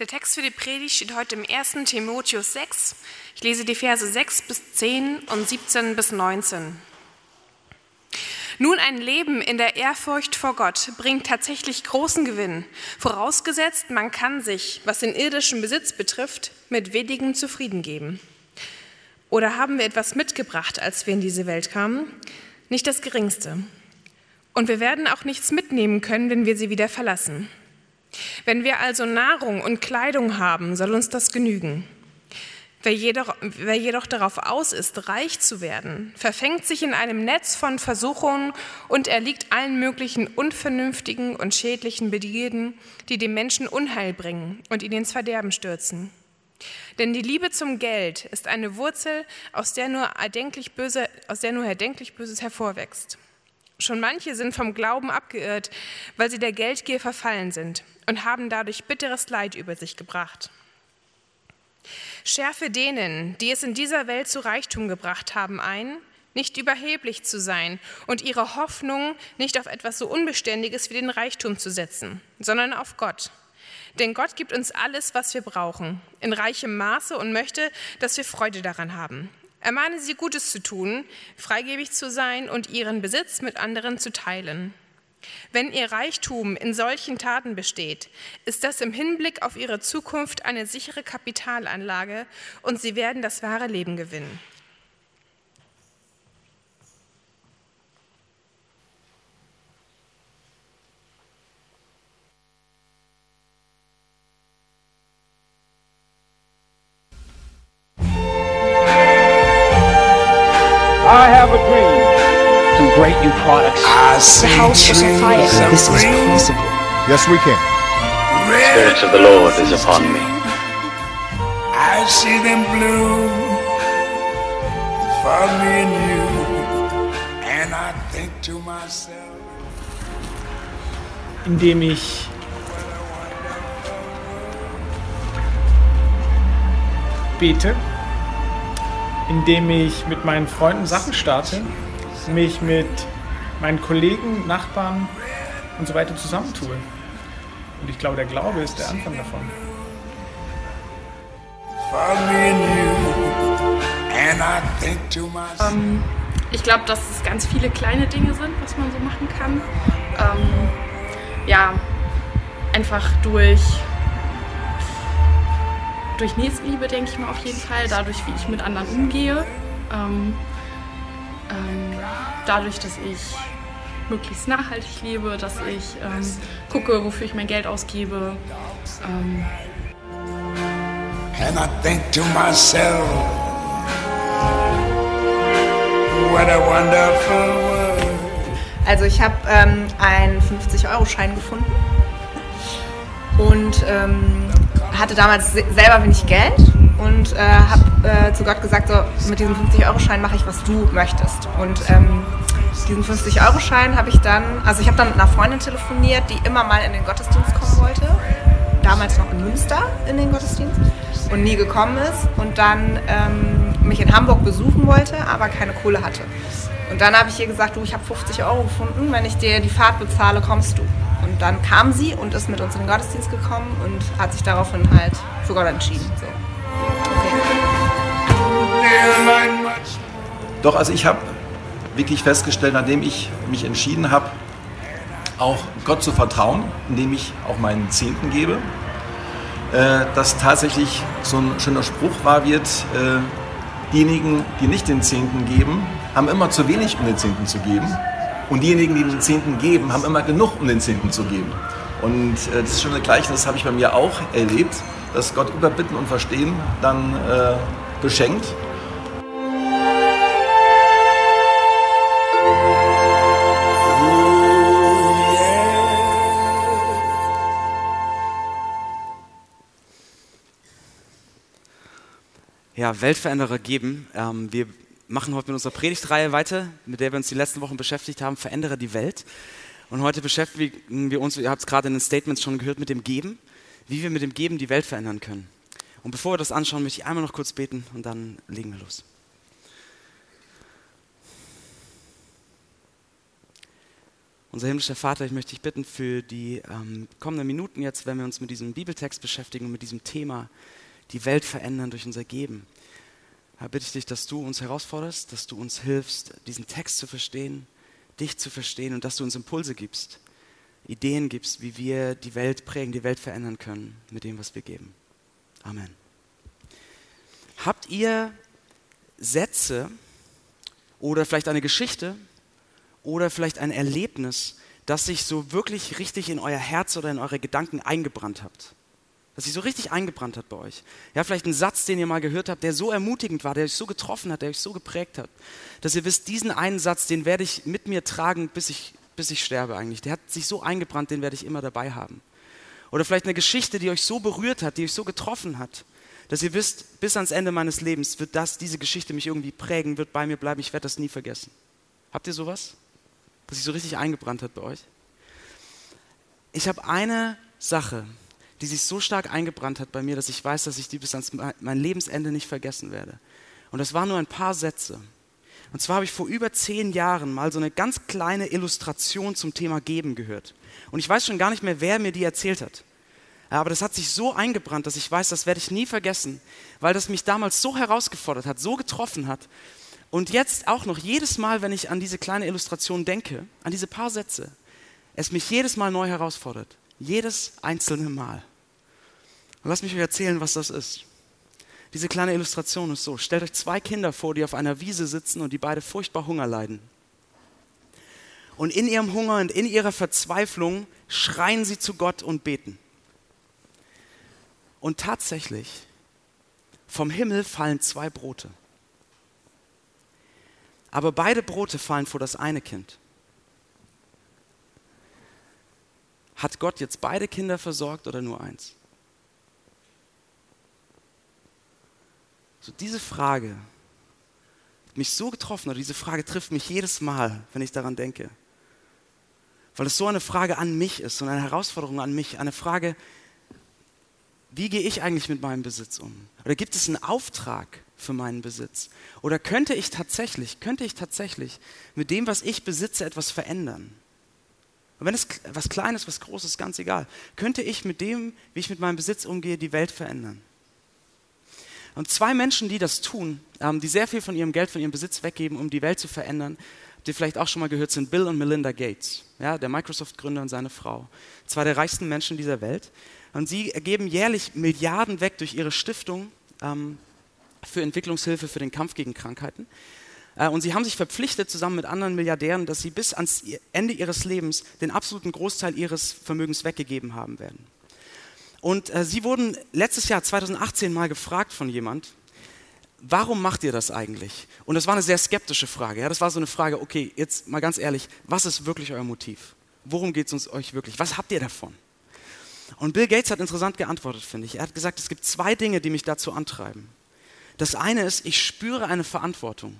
Der Text für die Predigt steht heute im 1. Timotheus 6. Ich lese die Verse 6 bis 10 und 17 bis 19. Nun, ein Leben in der Ehrfurcht vor Gott bringt tatsächlich großen Gewinn, vorausgesetzt, man kann sich, was den irdischen Besitz betrifft, mit wenigem zufrieden geben. Oder haben wir etwas mitgebracht, als wir in diese Welt kamen? Nicht das Geringste. Und wir werden auch nichts mitnehmen können, wenn wir sie wieder verlassen. Wenn wir also Nahrung und Kleidung haben, soll uns das genügen. Wer jedoch, wer jedoch, darauf aus ist, reich zu werden, verfängt sich in einem Netz von Versuchungen und erliegt allen möglichen unvernünftigen und schädlichen Begierden, die dem Menschen Unheil bringen und ihn ins Verderben stürzen. Denn die Liebe zum Geld ist eine Wurzel, aus der nur erdenklich, Böse, aus der nur erdenklich Böses hervorwächst. Schon manche sind vom Glauben abgeirrt, weil sie der Geldgier verfallen sind und haben dadurch bitteres Leid über sich gebracht. Schärfe denen, die es in dieser Welt zu Reichtum gebracht haben, ein, nicht überheblich zu sein und ihre Hoffnung nicht auf etwas so Unbeständiges wie den Reichtum zu setzen, sondern auf Gott. Denn Gott gibt uns alles, was wir brauchen, in reichem Maße und möchte, dass wir Freude daran haben. Ermahne sie, Gutes zu tun, freigebig zu sein und ihren Besitz mit anderen zu teilen. Wenn ihr Reichtum in solchen Taten besteht, ist das im Hinblick auf ihre Zukunft eine sichere Kapitalanlage und sie werden das wahre Leben gewinnen. The of This is possible. Yes, we can. red Spirit of the Lord is upon me. I see them bloom for me and you. And I think to myself, Indem ich bete, indem ich mit meinen Freunden Sachen starte, mich mit meinen Kollegen, Nachbarn und so weiter zusammentue. Und ich glaube, der Glaube ist der Anfang davon. to myself, Ich glaube, dass es ganz viele kleine Dinge sind, was man so machen kann. Ähm, ja, einfach durch, durch Nächstenliebe, denke ich mal auf jeden Fall, dadurch, wie ich mit anderen umgehe. Ähm, ähm, dadurch, dass ich möglichst nachhaltig lebe, dass ich ähm, gucke, wofür ich mein Geld ausgebe. Ähm, and I think to myself, what a wonderful world. Also ich habe ähm, einen 50-Euro-Schein gefunden und ähm, hatte damals se selber wenig Geld und äh, habe äh, zu Gott gesagt, so mit diesem 50-Euro-Schein mache ich, was du möchtest. Und ähm, diesen 50-Euro-Schein habe ich dann, also ich habe dann mit einer Freundin telefoniert, die immer mal in den Gottesdienst kommen wollte, damals noch in Münster in den Gottesdienst und nie gekommen ist und dann ähm, mich in Hamburg besuchen wollte, aber keine Kohle hatte. Und dann habe ich ihr gesagt, du, ich habe 50 Euro gefunden, wenn ich dir die Fahrt bezahle, kommst du. Und dann kam sie und ist mit uns in den Gottesdienst gekommen und hat sich daraufhin halt für Gott entschieden. So. Doch, also ich habe wirklich festgestellt, nachdem ich mich entschieden habe, auch Gott zu vertrauen, indem ich auch meinen Zehnten gebe, äh, dass tatsächlich so ein schöner Spruch wahr wird, äh, diejenigen, die nicht den Zehnten geben, haben immer zu wenig, um den Zehnten zu geben. Und diejenigen, die den Zehnten geben, haben immer genug, um den Zehnten zu geben. Und äh, das schöne Gleichnis habe ich bei mir auch erlebt, dass Gott über Bitten und Verstehen dann beschenkt. Ja, Weltveränderer geben. Ähm, wir machen heute mit unserer Predigtreihe weiter, mit der wir uns die letzten Wochen beschäftigt haben, Verändere die Welt. Und heute beschäftigen wir uns, ihr habt es gerade in den Statements schon gehört, mit dem Geben, wie wir mit dem Geben die Welt verändern können. Und bevor wir das anschauen, möchte ich einmal noch kurz beten und dann legen wir los. Unser himmlischer Vater, ich möchte dich bitten für die ähm, kommenden Minuten jetzt, wenn wir uns mit diesem Bibeltext beschäftigen und mit diesem Thema, die Welt verändern durch unser Geben. Da bitte ich dich, dass du uns herausforderst, dass du uns hilfst, diesen Text zu verstehen, dich zu verstehen und dass du uns Impulse gibst, Ideen gibst, wie wir die Welt prägen, die Welt verändern können mit dem, was wir geben. Amen. Habt ihr Sätze oder vielleicht eine Geschichte oder vielleicht ein Erlebnis, das sich so wirklich richtig in euer Herz oder in eure Gedanken eingebrannt habt? Das sich so richtig eingebrannt hat bei euch. Ja, vielleicht ein Satz, den ihr mal gehört habt, der so ermutigend war, der euch so getroffen hat, der euch so geprägt hat, dass ihr wisst, diesen einen Satz, den werde ich mit mir tragen, bis ich, bis ich sterbe eigentlich. Der hat sich so eingebrannt, den werde ich immer dabei haben. Oder vielleicht eine Geschichte, die euch so berührt hat, die euch so getroffen hat, dass ihr wisst, bis ans Ende meines Lebens wird das, diese Geschichte mich irgendwie prägen, wird bei mir bleiben, ich werde das nie vergessen. Habt ihr sowas? Das sich so richtig eingebrannt hat bei euch? Ich habe eine Sache, die sich so stark eingebrannt hat bei mir, dass ich weiß, dass ich die bis ans mein Lebensende nicht vergessen werde. Und das waren nur ein paar Sätze. Und zwar habe ich vor über zehn Jahren mal so eine ganz kleine Illustration zum Thema Geben gehört. Und ich weiß schon gar nicht mehr, wer mir die erzählt hat. Aber das hat sich so eingebrannt, dass ich weiß, das werde ich nie vergessen, weil das mich damals so herausgefordert hat, so getroffen hat. Und jetzt auch noch jedes Mal, wenn ich an diese kleine Illustration denke, an diese paar Sätze, es mich jedes Mal neu herausfordert. Jedes einzelne Mal. Und lasst mich euch erzählen, was das ist. Diese kleine Illustration ist so. Stellt euch zwei Kinder vor, die auf einer Wiese sitzen und die beide furchtbar Hunger leiden. Und in ihrem Hunger und in ihrer Verzweiflung schreien sie zu Gott und beten. Und tatsächlich, vom Himmel fallen zwei Brote. Aber beide Brote fallen vor das eine Kind. Hat Gott jetzt beide Kinder versorgt oder nur eins? So diese Frage hat mich so getroffen, oder diese Frage trifft mich jedes Mal, wenn ich daran denke. Weil es so eine Frage an mich ist und eine Herausforderung an mich, eine Frage, wie gehe ich eigentlich mit meinem Besitz um? Oder gibt es einen Auftrag für meinen Besitz? Oder könnte ich tatsächlich, könnte ich tatsächlich mit dem, was ich besitze, etwas verändern? Und wenn es was Kleines, was Großes, ganz egal, könnte ich mit dem, wie ich mit meinem Besitz umgehe, die Welt verändern? Und zwei Menschen, die das tun, ähm, die sehr viel von ihrem Geld, von ihrem Besitz weggeben, um die Welt zu verändern, habt ihr vielleicht auch schon mal gehört, sind Bill und Melinda Gates, ja, der Microsoft-Gründer und seine Frau. Zwei der reichsten Menschen dieser Welt. Und sie geben jährlich Milliarden weg durch ihre Stiftung ähm, für Entwicklungshilfe, für den Kampf gegen Krankheiten. Äh, und sie haben sich verpflichtet, zusammen mit anderen Milliardären, dass sie bis ans Ende ihres Lebens den absoluten Großteil ihres Vermögens weggegeben haben werden. Und äh, sie wurden letztes Jahr, 2018, mal gefragt von jemand, warum macht ihr das eigentlich? Und das war eine sehr skeptische Frage. Ja? Das war so eine Frage, okay, jetzt mal ganz ehrlich, was ist wirklich euer Motiv? Worum geht es uns euch wirklich? Was habt ihr davon? Und Bill Gates hat interessant geantwortet, finde ich. Er hat gesagt, es gibt zwei Dinge, die mich dazu antreiben. Das eine ist, ich spüre eine Verantwortung.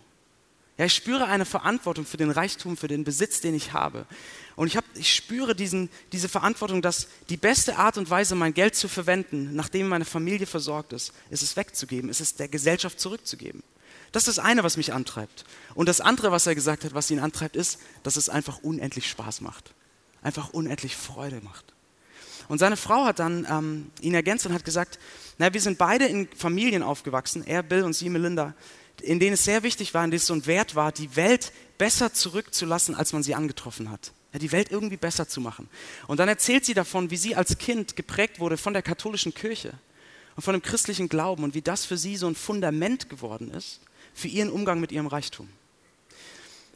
Ja, ich spüre eine Verantwortung für den Reichtum, für den Besitz, den ich habe. Und ich, hab, ich spüre diesen, diese Verantwortung, dass die beste Art und Weise, mein Geld zu verwenden, nachdem meine Familie versorgt ist, ist es wegzugeben, ist es der Gesellschaft zurückzugeben. Das ist das eine, was mich antreibt. Und das andere, was er gesagt hat, was ihn antreibt, ist, dass es einfach unendlich Spaß macht. Einfach unendlich Freude macht. Und seine Frau hat dann ähm, ihn ergänzt und hat gesagt, na, wir sind beide in Familien aufgewachsen, er, Bill und sie, Melinda, in denen es sehr wichtig war, in denen es so ein Wert war, die Welt besser zurückzulassen, als man sie angetroffen hat. Ja, die Welt irgendwie besser zu machen. Und dann erzählt sie davon, wie sie als Kind geprägt wurde von der katholischen Kirche und von dem christlichen Glauben und wie das für sie so ein Fundament geworden ist für ihren Umgang mit ihrem Reichtum.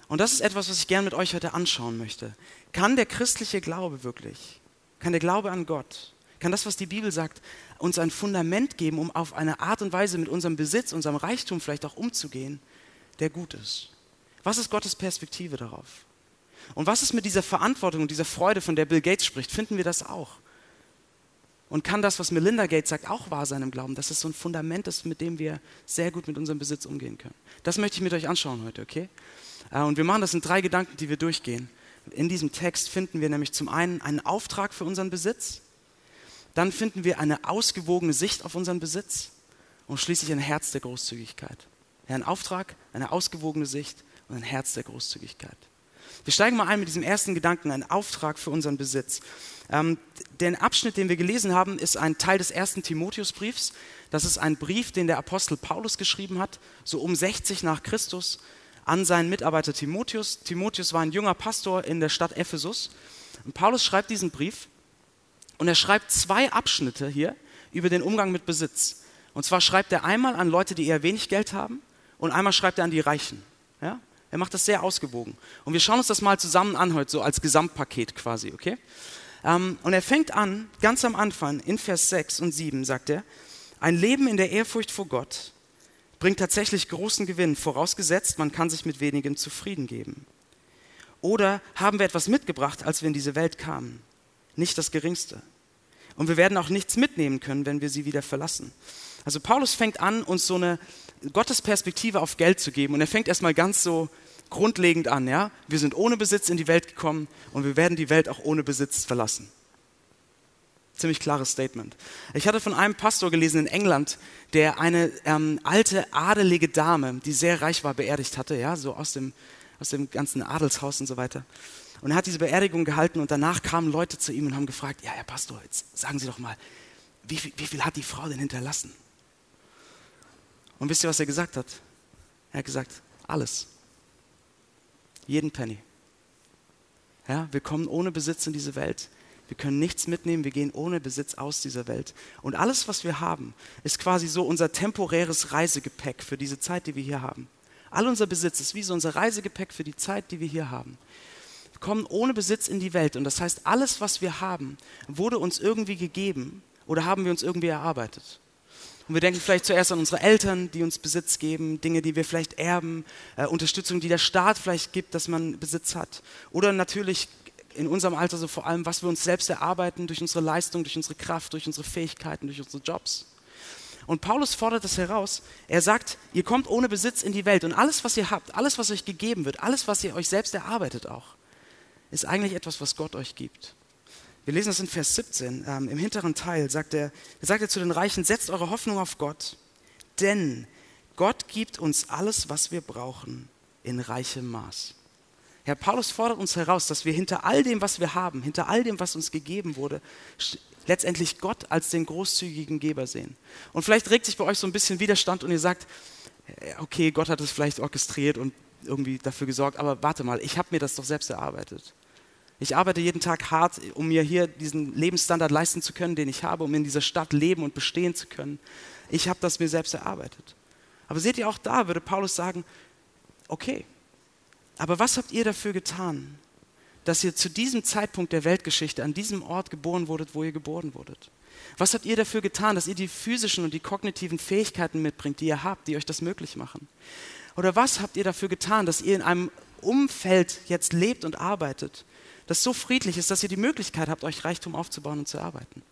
Und das ist etwas, was ich gerne mit euch heute anschauen möchte. Kann der christliche Glaube wirklich, kann der Glaube an Gott, kann das, was die Bibel sagt, uns ein Fundament geben, um auf eine Art und Weise mit unserem Besitz, unserem Reichtum vielleicht auch umzugehen, der gut ist. Was ist Gottes Perspektive darauf? Und was ist mit dieser Verantwortung und dieser Freude, von der Bill Gates spricht? Finden wir das auch? Und kann das, was Melinda Gates sagt, auch wahr sein im Glauben, dass es so ein Fundament ist, mit dem wir sehr gut mit unserem Besitz umgehen können? Das möchte ich mit euch anschauen heute, okay? Äh, und wir machen das in drei Gedanken, die wir durchgehen. In diesem Text finden wir nämlich zum einen einen Auftrag für unseren Besitz, dann finden wir eine ausgewogene Sicht auf unseren Besitz und schließlich ein Herz der Großzügigkeit. Ja, ein Auftrag, eine ausgewogene Sicht und ein Herz der Großzügigkeit. Wir steigen mal ein mit diesem ersten Gedanken, ein Auftrag für unseren Besitz. Ähm, der Abschnitt, den wir gelesen haben, ist ein Teil des ersten Timotheusbriefs. Das ist ein Brief, den der Apostel Paulus geschrieben hat, so um 60 nach Christus, an seinen Mitarbeiter Timotheus. Timotheus war ein junger Pastor in der Stadt Ephesus. Und Paulus schreibt diesen Brief und er schreibt zwei Abschnitte hier über den Umgang mit Besitz. Und zwar schreibt er einmal an Leute, die eher wenig Geld haben und einmal schreibt er an die Reichen. Ja? Er macht das sehr ausgewogen. Und wir schauen uns das mal zusammen an heute, so als Gesamtpaket quasi, okay? Ähm, und er fängt an, ganz am Anfang, in Vers 6 und 7 sagt er, ein Leben in der Ehrfurcht vor Gott bringt tatsächlich großen Gewinn, vorausgesetzt, man kann sich mit wenigem zufrieden geben. Oder haben wir etwas mitgebracht, als wir in diese Welt kamen? Nicht das Geringste. Und wir werden auch nichts mitnehmen können, wenn wir sie wieder verlassen. Also Paulus fängt an, uns so eine Gottesperspektive auf Geld zu geben. Und er fängt erstmal ganz so grundlegend an. Ja? Wir sind ohne Besitz in die Welt gekommen und wir werden die Welt auch ohne Besitz verlassen. Ziemlich klares Statement. Ich hatte von einem Pastor gelesen in England, der eine ähm, alte adelige Dame, die sehr reich war, beerdigt hatte, ja, so aus dem, aus dem ganzen Adelshaus und so weiter. Und er hat diese Beerdigung gehalten und danach kamen Leute zu ihm und haben gefragt, ja, Herr Pastor, jetzt sagen Sie doch mal, wie viel, wie viel hat die Frau denn hinterlassen? Und wisst ihr, was er gesagt hat? Er hat gesagt, alles. Jeden Penny. Ja, wir kommen ohne Besitz in diese Welt. Wir können nichts mitnehmen, wir gehen ohne Besitz aus dieser Welt. Und alles, was wir haben, ist quasi so unser temporäres Reisegepäck für diese Zeit, die wir hier haben. All unser Besitz ist wie so unser Reisegepäck für die Zeit, die wir hier haben. Kommen ohne Besitz in die Welt. Und das heißt, alles, was wir haben, wurde uns irgendwie gegeben oder haben wir uns irgendwie erarbeitet. Und wir denken vielleicht zuerst an unsere Eltern, die uns Besitz geben, Dinge, die wir vielleicht erben, äh, Unterstützung, die der Staat vielleicht gibt, dass man Besitz hat. Oder natürlich in unserem Alter so vor allem, was wir uns selbst erarbeiten durch unsere Leistung, durch unsere Kraft, durch unsere Fähigkeiten, durch unsere Jobs. Und Paulus fordert das heraus. Er sagt, ihr kommt ohne Besitz in die Welt und alles, was ihr habt, alles, was euch gegeben wird, alles, was ihr euch selbst erarbeitet auch, ist eigentlich etwas, was Gott euch gibt. Wir lesen das in Vers 17. Ähm, Im hinteren Teil sagt er, sagt er zu den Reichen, setzt eure Hoffnung auf Gott, denn Gott gibt uns alles, was wir brauchen, in reichem Maß. Herr Paulus fordert uns heraus, dass wir hinter all dem, was wir haben, hinter all dem, was uns gegeben wurde, letztendlich Gott als den großzügigen Geber sehen. Und vielleicht regt sich bei euch so ein bisschen Widerstand und ihr sagt, okay, Gott hat es vielleicht orchestriert und irgendwie dafür gesorgt, aber warte mal, ich habe mir das doch selbst erarbeitet. Ich arbeite jeden Tag hart, um mir hier diesen Lebensstandard leisten zu können, den ich habe, um in dieser Stadt leben und bestehen zu können. Ich habe das mir selbst erarbeitet. Aber seht ihr, auch da würde Paulus sagen, okay, aber was habt ihr dafür getan, dass ihr zu diesem Zeitpunkt der Weltgeschichte an diesem Ort geboren wurdet, wo ihr geboren wurdet? Was habt ihr dafür getan, dass ihr die physischen und die kognitiven Fähigkeiten mitbringt, die ihr habt, die euch das möglich machen? Oder was habt ihr dafür getan, dass ihr in einem Umfeld jetzt lebt und arbeitet, das so friedlich ist, dass ihr die Möglichkeit habt, euch Reichtum aufzubauen und zu arbeiten?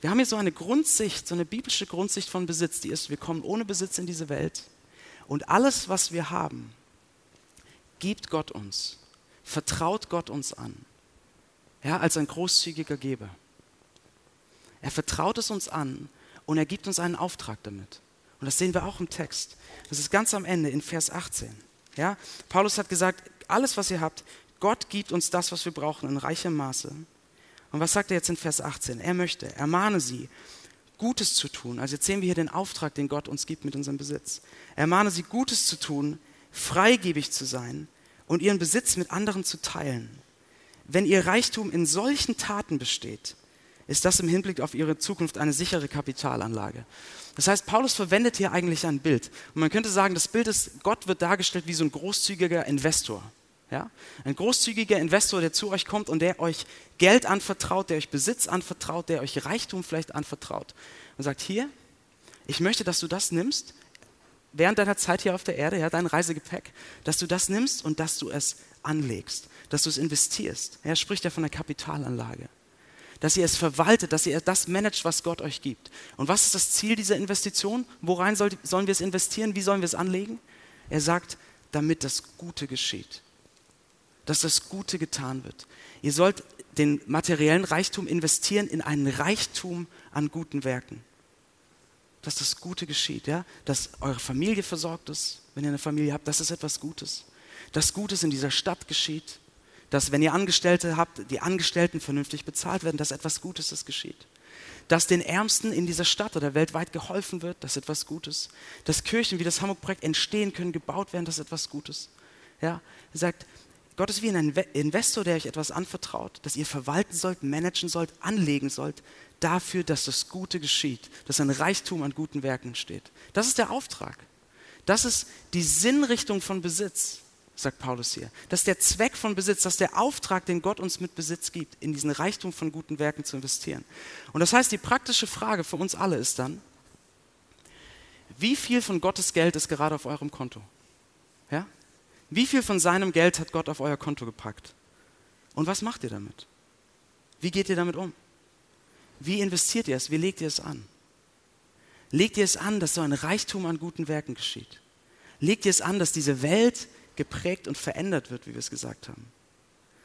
Wir haben hier so eine Grundsicht, so eine biblische Grundsicht von Besitz, die ist, wir kommen ohne Besitz in diese Welt und alles, was wir haben, gibt Gott uns, vertraut Gott uns an, ja, als ein großzügiger Geber. Er vertraut es uns an und er gibt uns einen Auftrag damit. Und das sehen wir auch im Text. Das ist ganz am Ende in Vers 18. Ja? Paulus hat gesagt, alles, was ihr habt, Gott gibt uns das, was wir brauchen, in reichem Maße. Und was sagt er jetzt in Vers 18? Er möchte, ermahne sie, Gutes zu tun. Also jetzt sehen wir hier den Auftrag, den Gott uns gibt mit unserem Besitz. Ermahne sie, Gutes zu tun, freigebig zu sein und ihren Besitz mit anderen zu teilen. Wenn ihr Reichtum in solchen Taten besteht, ist das im Hinblick auf ihre Zukunft eine sichere Kapitalanlage. Das heißt, Paulus verwendet hier eigentlich ein Bild. Und man könnte sagen, das Bild ist, Gott wird dargestellt wie so ein großzügiger Investor. Ja? Ein großzügiger Investor, der zu euch kommt und der euch Geld anvertraut, der euch Besitz anvertraut, der euch Reichtum vielleicht anvertraut. Und sagt, hier, ich möchte, dass du das nimmst, während deiner Zeit hier auf der Erde, ja, dein Reisegepäck, dass du das nimmst und dass du es anlegst, dass du es investierst. Er spricht ja von der Kapitalanlage dass ihr es verwaltet, dass ihr das managt, was Gott euch gibt. Und was ist das Ziel dieser Investition? Worein soll, sollen wir es investieren? Wie sollen wir es anlegen? Er sagt, damit das Gute geschieht. Dass das Gute getan wird. Ihr sollt den materiellen Reichtum investieren in einen Reichtum an guten Werken. Dass das Gute geschieht, ja? dass eure Familie versorgt ist, wenn ihr eine Familie habt, das ist etwas Gutes. dass Gutes in dieser Stadt geschieht, dass wenn ihr Angestellte habt, die Angestellten vernünftig bezahlt werden, dass etwas Gutes das geschieht. Dass den Ärmsten in dieser Stadt oder weltweit geholfen wird, dass etwas Gutes. Dass Kirchen wie das Hamburg-Projekt entstehen können, gebaut werden, dass etwas Gutes. Ja, er sagt, Gott ist wie ein Investor, der euch etwas anvertraut, das ihr verwalten sollt, managen sollt, anlegen sollt, dafür, dass das Gute geschieht, dass ein Reichtum an guten Werken steht. Das ist der Auftrag. Das ist die Sinnrichtung von Besitz sagt Paulus hier. Das ist der Zweck von Besitz, das ist der Auftrag, den Gott uns mit Besitz gibt, in diesen Reichtum von guten Werken zu investieren. Und das heißt, die praktische Frage für uns alle ist dann, wie viel von Gottes Geld ist gerade auf eurem Konto? Wie viel von seinem Geld hat Gott auf euer Konto gepackt? Und was macht ihr damit? Wie geht ihr damit um? Wie investiert ihr es? Wie legt ihr es an? Legt ihr es an, dass so ein Reichtum an guten Werken geschieht? Legt ihr es an, dass diese Welt geprägt und verändert wird, wie wir es gesagt haben.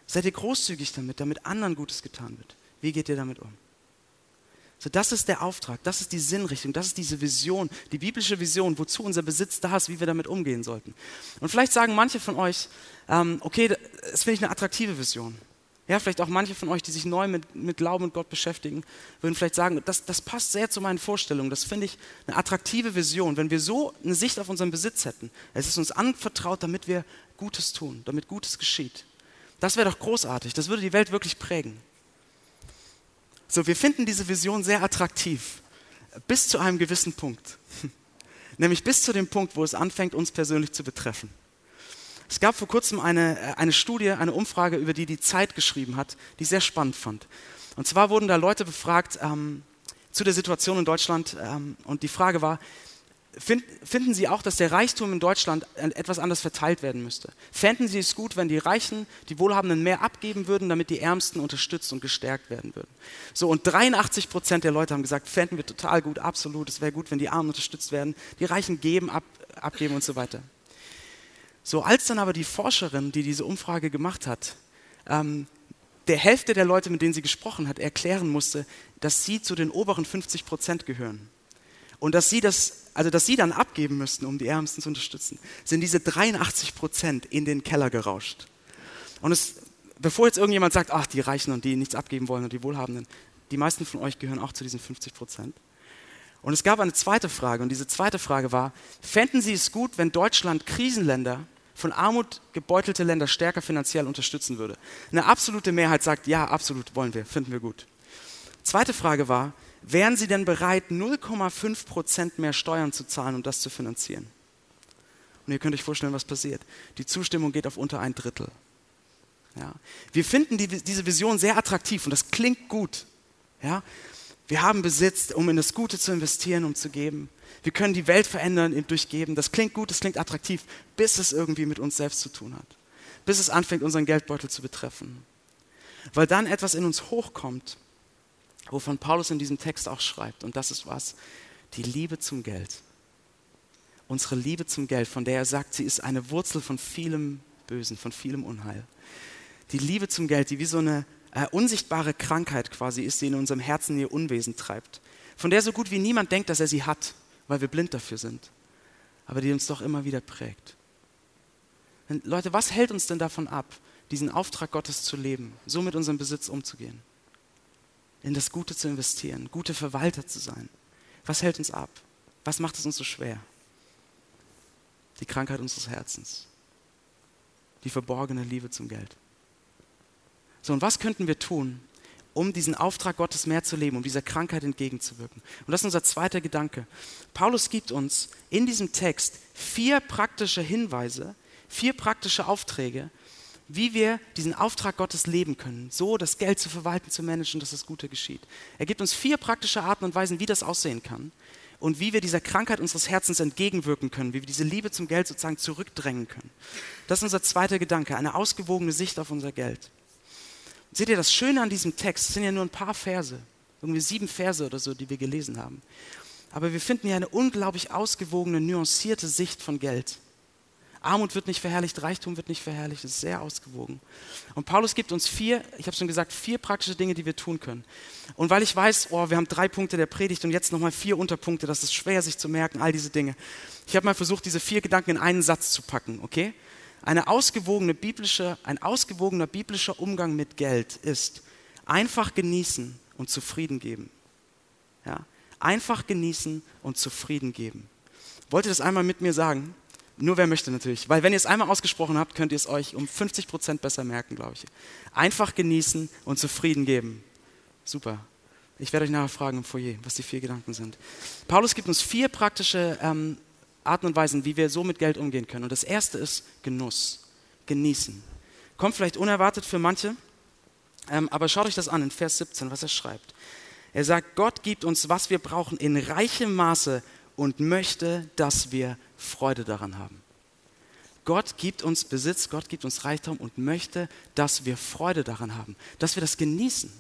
Seid ihr großzügig damit, damit anderen Gutes getan wird. Wie geht ihr damit um? So, das ist der Auftrag, das ist die Sinnrichtung, das ist diese Vision, die biblische Vision, wozu unser Besitz da ist, wie wir damit umgehen sollten. Und vielleicht sagen manche von euch, ähm, okay, das finde ich eine attraktive Vision. Ja, vielleicht auch manche von euch, die sich neu mit, mit Glauben und Gott beschäftigen, würden vielleicht sagen, das, das passt sehr zu meinen Vorstellungen. Das finde ich eine attraktive Vision, wenn wir so eine Sicht auf unseren Besitz hätten. Es ist uns anvertraut, damit wir Gutes tun, damit Gutes geschieht. Das wäre doch großartig. Das würde die Welt wirklich prägen. So, wir finden diese Vision sehr attraktiv, bis zu einem gewissen Punkt. Nämlich bis zu dem Punkt, wo es anfängt, uns persönlich zu betreffen. Es gab vor kurzem eine, äh, eine Studie, eine Umfrage, über die die Zeit geschrieben hat, die ich sehr spannend fand. Und zwar wurden da Leute befragt ähm, zu der Situation in Deutschland ähm, und die Frage war, find, finden Sie auch, dass der Reichtum in Deutschland etwas anders verteilt werden müsste? Fänden Sie es gut, wenn die Reichen, die Wohlhabenden mehr abgeben würden, damit die Ärmsten unterstützt und gestärkt werden würden? So, und 83 Prozent der Leute haben gesagt, fänden wir total gut, absolut, es wäre gut, wenn die Armen unterstützt werden, die Reichen geben, ab, abgeben und so weiter. So, als dann aber die Forscherin, die diese Umfrage gemacht hat, ähm, der Hälfte der Leute, mit denen sie gesprochen hat, erklären musste, dass sie zu den oberen 50 Prozent gehören. Und dass sie das, also dass sie dann abgeben müssten, um die Ärmsten zu unterstützen, sind diese 83 Prozent in den Keller gerauscht. Und es, bevor jetzt irgendjemand sagt, ach, die Reichen und die nichts abgeben wollen und die Wohlhabenden, die meisten von euch gehören auch zu diesen 50 Prozent. Und es gab eine zweite Frage, und diese zweite Frage war, fänden Sie es gut, wenn Deutschland Krisenländer von Armut gebeutelte Länder stärker finanziell unterstützen würde. Eine absolute Mehrheit sagt, ja, absolut wollen wir, finden wir gut. Zweite Frage war, wären Sie denn bereit, 0,5 Prozent mehr Steuern zu zahlen, um das zu finanzieren? Und ihr könnt euch vorstellen, was passiert. Die Zustimmung geht auf unter ein Drittel. Ja. Wir finden die, diese Vision sehr attraktiv und das klingt gut. Ja. Wir haben Besitz, um in das Gute zu investieren, um zu geben. Wir können die Welt verändern durch Geben. Das klingt gut, das klingt attraktiv, bis es irgendwie mit uns selbst zu tun hat. Bis es anfängt, unseren Geldbeutel zu betreffen. Weil dann etwas in uns hochkommt, wovon Paulus in diesem Text auch schreibt. Und das ist was? Die Liebe zum Geld. Unsere Liebe zum Geld, von der er sagt, sie ist eine Wurzel von vielem Bösen, von vielem Unheil. Die Liebe zum Geld, die wie so eine äh, unsichtbare Krankheit quasi ist, die in unserem Herzen ihr Unwesen treibt. Von der so gut wie niemand denkt, dass er sie hat weil wir blind dafür sind, aber die uns doch immer wieder prägt. Und Leute, was hält uns denn davon ab, diesen Auftrag Gottes zu leben, so mit unserem Besitz umzugehen, in das Gute zu investieren, gute Verwalter zu sein? Was hält uns ab? Was macht es uns so schwer? Die Krankheit unseres Herzens, die verborgene Liebe zum Geld. So, und was könnten wir tun, um diesen Auftrag Gottes mehr zu leben, um dieser Krankheit entgegenzuwirken. Und das ist unser zweiter Gedanke. Paulus gibt uns in diesem Text vier praktische Hinweise, vier praktische Aufträge, wie wir diesen Auftrag Gottes leben können, so das Geld zu verwalten, zu managen, dass das Gute geschieht. Er gibt uns vier praktische Arten und Weisen, wie das aussehen kann und wie wir dieser Krankheit unseres Herzens entgegenwirken können, wie wir diese Liebe zum Geld sozusagen zurückdrängen können. Das ist unser zweiter Gedanke, eine ausgewogene Sicht auf unser Geld. Seht ihr, das Schöne an diesem Text es sind ja nur ein paar Verse, irgendwie sieben Verse oder so, die wir gelesen haben. Aber wir finden hier eine unglaublich ausgewogene, nuancierte Sicht von Geld. Armut wird nicht verherrlicht, Reichtum wird nicht verherrlicht, es ist sehr ausgewogen. Und Paulus gibt uns vier, ich habe schon gesagt, vier praktische Dinge, die wir tun können. Und weil ich weiß, oh, wir haben drei Punkte der Predigt und jetzt nochmal vier Unterpunkte, das ist schwer sich zu merken, all diese Dinge. Ich habe mal versucht, diese vier Gedanken in einen Satz zu packen, okay? Eine ausgewogene biblische, ein ausgewogener biblischer Umgang mit Geld ist einfach genießen und zufrieden geben. Ja? Einfach genießen und zufrieden geben. Wollt ihr das einmal mit mir sagen? Nur wer möchte natürlich. Weil wenn ihr es einmal ausgesprochen habt, könnt ihr es euch um 50 Prozent besser merken, glaube ich. Einfach genießen und zufrieden geben. Super. Ich werde euch nachher fragen im Foyer, was die vier Gedanken sind. Paulus gibt uns vier praktische ähm, Arten und Weisen, wie wir so mit Geld umgehen können. Und das erste ist Genuss, genießen. Kommt vielleicht unerwartet für manche, ähm, aber schaut euch das an in Vers 17, was er schreibt. Er sagt, Gott gibt uns, was wir brauchen, in reichem Maße und möchte, dass wir Freude daran haben. Gott gibt uns Besitz, Gott gibt uns Reichtum und möchte, dass wir Freude daran haben, dass wir das genießen.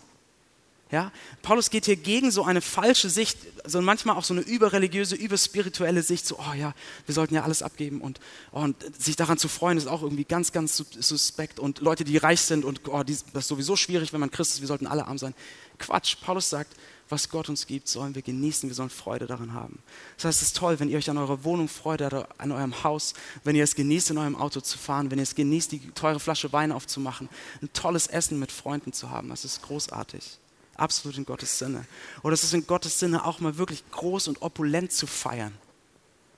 Ja? Paulus geht hier gegen so eine falsche Sicht, so manchmal auch so eine überreligiöse, überspirituelle Sicht, so, oh ja, wir sollten ja alles abgeben und, oh, und sich daran zu freuen, ist auch irgendwie ganz, ganz suspekt. Und Leute, die reich sind und oh, das ist sowieso schwierig, wenn man Christ ist, wir sollten alle arm sein. Quatsch, Paulus sagt, was Gott uns gibt, sollen wir genießen, wir sollen Freude daran haben. Das heißt, es ist toll, wenn ihr euch an eurer Wohnung Freude habt, an eurem Haus, wenn ihr es genießt, in eurem Auto zu fahren, wenn ihr es genießt, die teure Flasche Wein aufzumachen, ein tolles Essen mit Freunden zu haben. Das ist großartig absolut in Gottes Sinne. Oder es ist in Gottes Sinne auch mal wirklich groß und opulent zu feiern.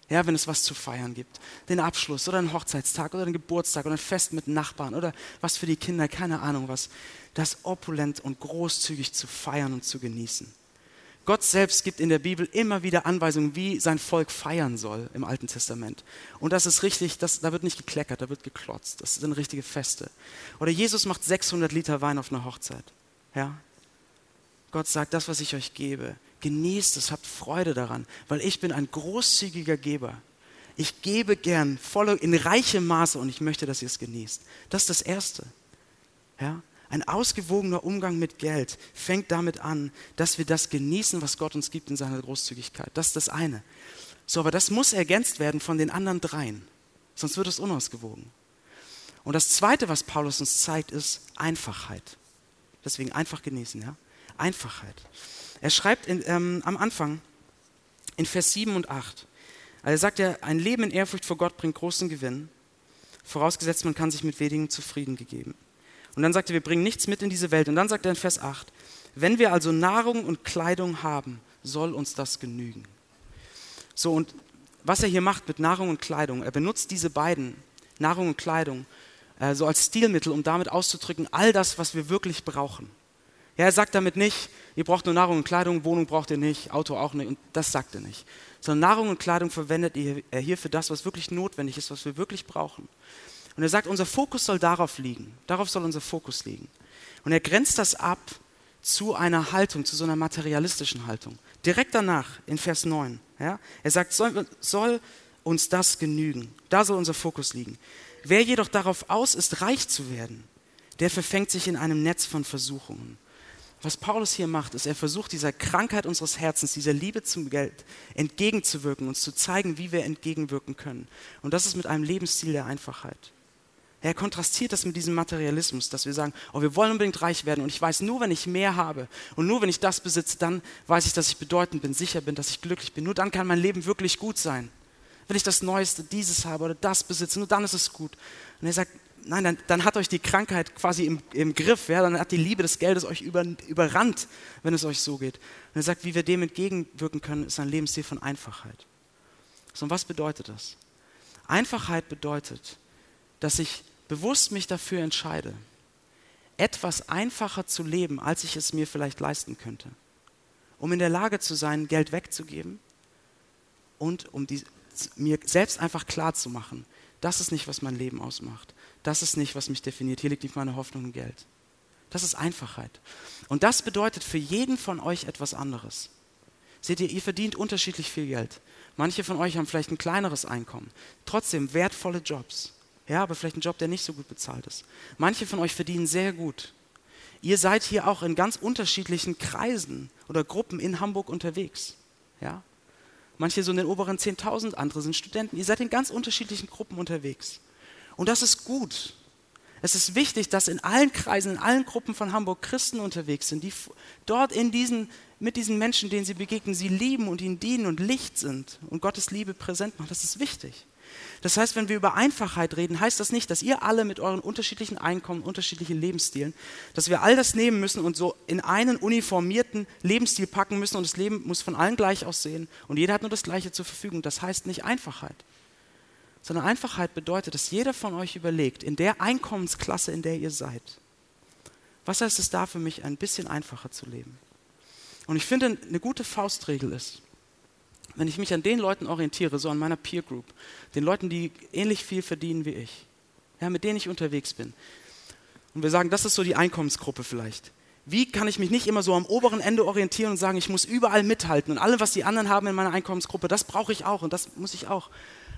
Ja, wenn es was zu feiern gibt. Den Abschluss oder einen Hochzeitstag oder einen Geburtstag oder ein Fest mit Nachbarn oder was für die Kinder, keine Ahnung was. Das opulent und großzügig zu feiern und zu genießen. Gott selbst gibt in der Bibel immer wieder Anweisungen, wie sein Volk feiern soll im Alten Testament. Und das ist richtig, das, da wird nicht gekleckert, da wird geklotzt. Das sind richtige Feste. Oder Jesus macht 600 Liter Wein auf einer Hochzeit. Ja, Gott sagt, das, was ich euch gebe, genießt es, habt Freude daran, weil ich bin ein großzügiger Geber. Ich gebe gern voll, in reichem Maße und ich möchte, dass ihr es genießt. Das ist das Erste. Ja? Ein ausgewogener Umgang mit Geld fängt damit an, dass wir das genießen, was Gott uns gibt in seiner Großzügigkeit. Das ist das eine. So, aber das muss ergänzt werden von den anderen dreien. Sonst wird es unausgewogen. Und das zweite, was Paulus uns zeigt, ist Einfachheit. Deswegen einfach genießen, ja? Einfachheit. Er schreibt in, ähm, am Anfang in Vers 7 und 8. Also er sagt ja, ein Leben in Ehrfurcht vor Gott bringt großen Gewinn, vorausgesetzt man kann sich mit wenigen zufrieden gegeben. Und dann sagt er, wir bringen nichts mit in diese Welt. Und dann sagt er in Vers 8, wenn wir also Nahrung und Kleidung haben, soll uns das genügen. So, und was er hier macht mit Nahrung und Kleidung, er benutzt diese beiden, Nahrung und Kleidung, äh, so als Stilmittel, um damit auszudrücken, all das, was wir wirklich brauchen. Ja, er sagt damit nicht, ihr braucht nur Nahrung und Kleidung, Wohnung braucht ihr nicht, Auto auch nicht. Und das sagt er nicht. Sondern Nahrung und Kleidung verwendet er hier für das, was wirklich notwendig ist, was wir wirklich brauchen. Und er sagt, unser Fokus soll darauf liegen. Darauf soll unser Fokus liegen. Und er grenzt das ab zu einer Haltung, zu so einer materialistischen Haltung. Direkt danach, in Vers 9. Ja, er sagt, soll, soll uns das genügen. Da soll unser Fokus liegen. Wer jedoch darauf aus ist, reich zu werden, der verfängt sich in einem Netz von Versuchungen. Was Paulus hier macht, ist, er versucht dieser Krankheit unseres Herzens, dieser Liebe zum Geld entgegenzuwirken, uns zu zeigen, wie wir entgegenwirken können. Und das ist mit einem Lebensstil der Einfachheit. Er kontrastiert das mit diesem Materialismus, dass wir sagen, oh, wir wollen unbedingt reich werden und ich weiß, nur wenn ich mehr habe und nur wenn ich das besitze, dann weiß ich, dass ich bedeutend bin, sicher bin, dass ich glücklich bin. Nur dann kann mein Leben wirklich gut sein. Wenn ich das Neueste, dieses habe oder das besitze, nur dann ist es gut. Und er sagt, nein, dann, dann, hat euch die Krankheit quasi im, im Griff, ja? dann hat die Liebe des Geldes euch über, überrannt, wenn es euch so geht. Und er sagt, wie wir dem entgegenwirken können, ist ein Lebensstil von Einfachheit. So, und was bedeutet das? Einfachheit bedeutet, dass ich bewusst mich dafür entscheide, etwas einfacher zu leben, als ich es mir vielleicht leisten könnte, um in der Lage zu sein, Geld wegzugeben und um die, mir selbst einfach klar zu machen, das ist nicht, was mein Leben ausmacht. Das ist nicht, was mich definiert. Hier liegt nicht meine Hoffnung im Geld. Das ist Einfachheit. Und das bedeutet für jeden von euch etwas anderes. Seht ihr, ihr verdient unterschiedlich viel Geld. Manche von euch haben vielleicht ein kleineres Einkommen, trotzdem wertvolle Jobs. Ja, aber vielleicht ein Job, der nicht so gut bezahlt ist. Manche von euch verdienen sehr gut. Ihr seid hier auch in ganz unterschiedlichen Kreisen oder Gruppen in Hamburg unterwegs. Ja? Manche so in den oberen 10.000, andere sind Studenten. Ihr seid in ganz unterschiedlichen Gruppen unterwegs. Und das ist gut. Es ist wichtig, dass in allen Kreisen, in allen Gruppen von Hamburg Christen unterwegs sind, die dort in diesen, mit diesen Menschen, denen sie begegnen, sie lieben und ihnen dienen und Licht sind und Gottes Liebe präsent machen. Das ist wichtig. Das heißt, wenn wir über Einfachheit reden, heißt das nicht, dass ihr alle mit euren unterschiedlichen Einkommen, unterschiedlichen Lebensstilen, dass wir all das nehmen müssen und so in einen uniformierten Lebensstil packen müssen und das Leben muss von allen gleich aussehen und jeder hat nur das Gleiche zur Verfügung. Das heißt nicht Einfachheit, sondern Einfachheit bedeutet, dass jeder von euch überlegt, in der Einkommensklasse, in der ihr seid, was heißt es da für mich, ein bisschen einfacher zu leben? Und ich finde, eine gute Faustregel ist, wenn ich mich an den Leuten orientiere, so an meiner Peer Group, den Leuten, die ähnlich viel verdienen wie ich, ja, mit denen ich unterwegs bin, und wir sagen, das ist so die Einkommensgruppe vielleicht. Wie kann ich mich nicht immer so am oberen Ende orientieren und sagen, ich muss überall mithalten und allem, was die anderen haben in meiner Einkommensgruppe, das brauche ich auch und das muss ich auch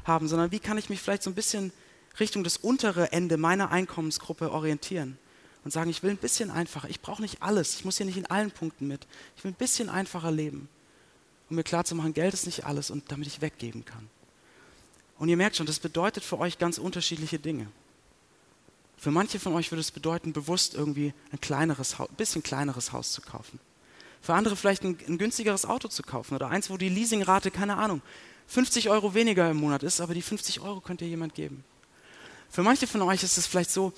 haben, sondern wie kann ich mich vielleicht so ein bisschen Richtung das untere Ende meiner Einkommensgruppe orientieren und sagen, ich will ein bisschen einfacher, ich brauche nicht alles, ich muss hier nicht in allen Punkten mit, ich will ein bisschen einfacher leben um mir klarzumachen, Geld ist nicht alles und damit ich weggeben kann. Und ihr merkt schon, das bedeutet für euch ganz unterschiedliche Dinge. Für manche von euch würde es bedeuten, bewusst irgendwie ein kleineres, ein bisschen kleineres Haus zu kaufen. Für andere vielleicht ein, ein günstigeres Auto zu kaufen oder eins, wo die Leasingrate, keine Ahnung, 50 Euro weniger im Monat ist, aber die 50 Euro könnt ihr jemand geben. Für manche von euch ist es vielleicht so,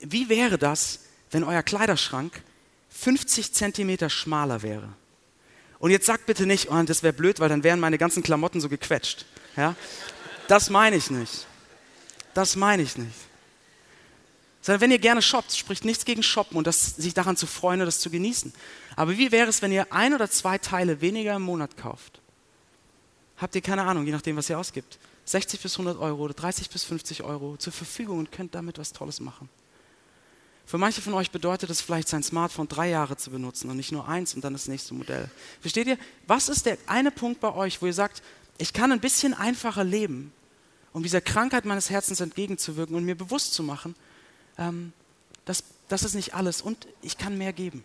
wie wäre das, wenn euer Kleiderschrank 50 Zentimeter schmaler wäre? Und jetzt sagt bitte nicht, oh, das wäre blöd, weil dann wären meine ganzen Klamotten so gequetscht. Ja? Das meine ich nicht. Das meine ich nicht. Sondern wenn ihr gerne shoppt, spricht nichts gegen Shoppen und das, sich daran zu freuen und das zu genießen. Aber wie wäre es, wenn ihr ein oder zwei Teile weniger im Monat kauft? Habt ihr keine Ahnung, je nachdem, was ihr ausgibt. 60 bis 100 Euro oder 30 bis 50 Euro zur Verfügung und könnt damit was Tolles machen. Für manche von euch bedeutet es vielleicht, sein Smartphone drei Jahre zu benutzen und nicht nur eins und dann das nächste Modell. Versteht ihr? Was ist der eine Punkt bei euch, wo ihr sagt, ich kann ein bisschen einfacher leben, um dieser Krankheit meines Herzens entgegenzuwirken und mir bewusst zu machen, ähm, dass das ist nicht alles und ich kann mehr geben.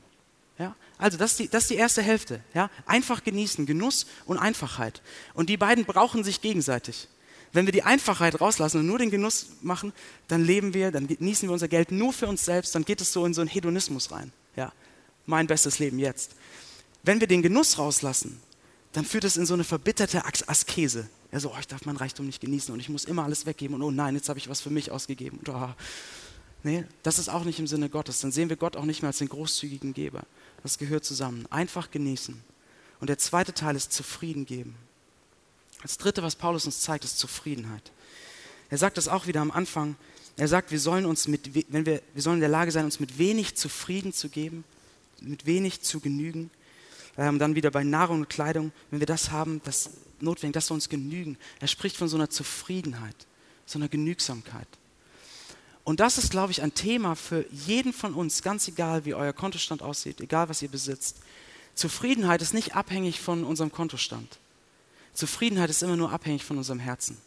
Ja? Also das ist, die, das ist die erste Hälfte. Ja? Einfach genießen, Genuss und Einfachheit. Und die beiden brauchen sich gegenseitig. Wenn wir die Einfachheit rauslassen und nur den Genuss machen, dann leben wir, dann genießen wir unser Geld nur für uns selbst, dann geht es so in so einen Hedonismus rein. Ja, mein bestes Leben jetzt. Wenn wir den Genuss rauslassen, dann führt es in so eine verbitterte Askese. Ja, so, oh, ich darf mein Reichtum nicht genießen und ich muss immer alles weggeben und oh nein, jetzt habe ich was für mich ausgegeben. Und, oh. Nee, das ist auch nicht im Sinne Gottes. Dann sehen wir Gott auch nicht mehr als den großzügigen Geber. Das gehört zusammen. Einfach genießen. Und der zweite Teil ist zufrieden geben. Das dritte, was Paulus uns zeigt, ist Zufriedenheit. Er sagt das auch wieder am Anfang. Er sagt, wir sollen uns mit, wenn wir, wir sollen in der Lage sein, uns mit wenig zufrieden zu geben, mit wenig zu genügen. Ähm, dann wieder bei Nahrung und Kleidung, wenn wir das haben, das notwendig, das soll uns genügen. Er spricht von so einer Zufriedenheit, so einer Genügsamkeit. Und das ist, glaube ich, ein Thema für jeden von uns, ganz egal, wie euer Kontostand aussieht, egal, was ihr besitzt. Zufriedenheit ist nicht abhängig von unserem Kontostand. Zufriedenheit ist immer nur abhängig von unserem Herzen.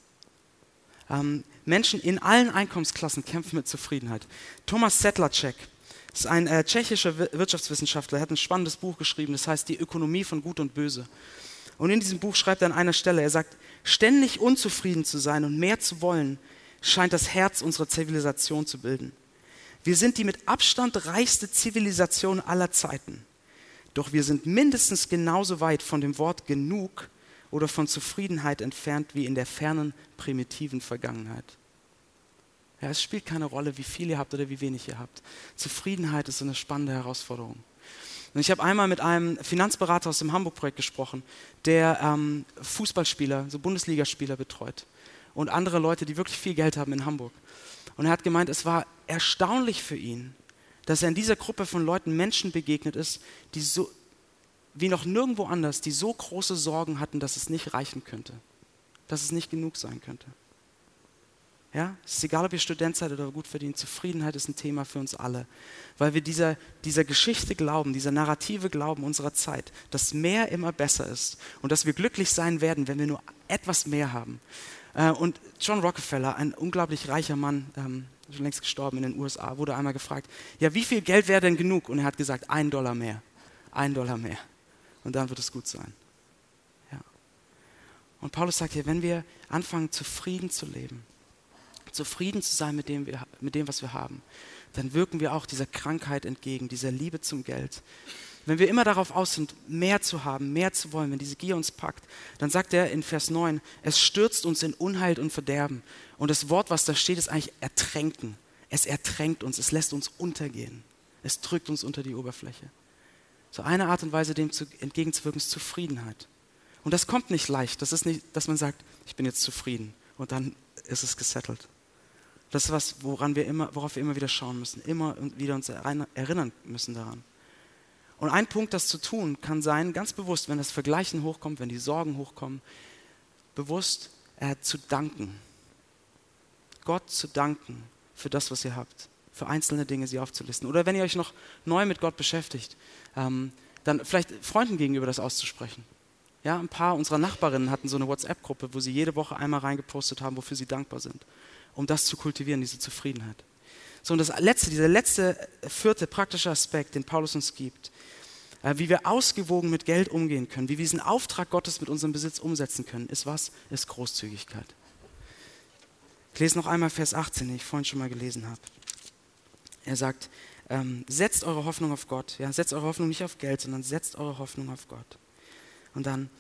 Ähm, Menschen in allen Einkommensklassen kämpfen mit Zufriedenheit. Thomas Sedlacek ist ein äh, tschechischer Wirtschaftswissenschaftler, er hat ein spannendes Buch geschrieben, das heißt Die Ökonomie von Gut und Böse. Und in diesem Buch schreibt er an einer Stelle, er sagt, ständig unzufrieden zu sein und mehr zu wollen, scheint das Herz unserer Zivilisation zu bilden. Wir sind die mit Abstand reichste Zivilisation aller Zeiten. Doch wir sind mindestens genauso weit von dem Wort genug oder von Zufriedenheit entfernt wie in der fernen, primitiven Vergangenheit. Ja, es spielt keine Rolle, wie viel ihr habt oder wie wenig ihr habt. Zufriedenheit ist eine spannende Herausforderung. Und ich habe einmal mit einem Finanzberater aus dem Hamburg-Projekt gesprochen, der ähm, Fußballspieler, so Bundesligaspieler betreut und andere Leute, die wirklich viel Geld haben in Hamburg. Und er hat gemeint, es war erstaunlich für ihn, dass er in dieser Gruppe von Leuten Menschen begegnet ist, die so, wie noch nirgendwo anders, die so große Sorgen hatten, dass es nicht reichen könnte, dass es nicht genug sein könnte. Ja, es ist egal, ob ihr Student seid oder gut verdient, Zufriedenheit ist ein Thema für uns alle, weil wir dieser, dieser Geschichte glauben, dieser narrative Glauben unserer Zeit, dass mehr immer besser ist und dass wir glücklich sein werden, wenn wir nur etwas mehr haben. Äh, und John Rockefeller, ein unglaublich reicher Mann, ähm, schon längst gestorben in den USA, wurde einmal gefragt, ja, wie viel Geld wäre denn genug? Und er hat gesagt, ein Dollar mehr, ein Dollar mehr und dann wird es gut sein. Ja. Und Paulus sagt hier, wenn wir anfangen, zufrieden zu leben, zufrieden zu sein mit dem, mit dem, was wir haben, dann wirken wir auch dieser Krankheit entgegen, dieser Liebe zum Geld. wenn wir immer darauf aus sind, mehr zu haben, mehr zu wollen, wenn diese Gier uns packt, dann sagt er in Vers 9, es stürzt uns in Unheil und Verderben. Und das Wort, was da steht, ist eigentlich ertränken. Es ertränkt uns, es lässt uns untergehen. Es drückt uns unter die Oberfläche. So eine Art und Weise, dem zu, entgegenzuwirken, ist Zufriedenheit. Und das kommt nicht leicht. Das ist nicht, dass man sagt, ich bin jetzt zufrieden und dann ist es gesettelt. Das ist was, woran wir immer, worauf wir immer wieder schauen müssen, immer wieder uns erinnern müssen daran. Und ein Punkt, das zu tun, kann sein, ganz bewusst, wenn das Vergleichen hochkommt, wenn die Sorgen hochkommen, bewusst äh, zu danken. Gott zu danken für das, was ihr habt, für einzelne Dinge sie aufzulisten. Oder wenn ihr euch noch neu mit Gott beschäftigt, ähm, dann vielleicht Freunden gegenüber das auszusprechen. Ja, ein paar unserer Nachbarinnen hatten so eine WhatsApp-Gruppe, wo sie jede Woche einmal reingepostet haben, wofür sie dankbar sind, um das zu kultivieren, diese Zufriedenheit. So, und das letzte, dieser letzte, vierte praktische Aspekt, den Paulus uns gibt, äh, wie wir ausgewogen mit Geld umgehen können, wie wir diesen Auftrag Gottes mit unserem Besitz umsetzen können, ist was? Ist Großzügigkeit. Ich lese noch einmal Vers 18, den ich vorhin schon mal gelesen habe. Er sagt, ähm, setzt eure Hoffnung auf Gott. Ja, setzt eure Hoffnung nicht auf Geld, sondern setzt eure Hoffnung auf Gott. Und dann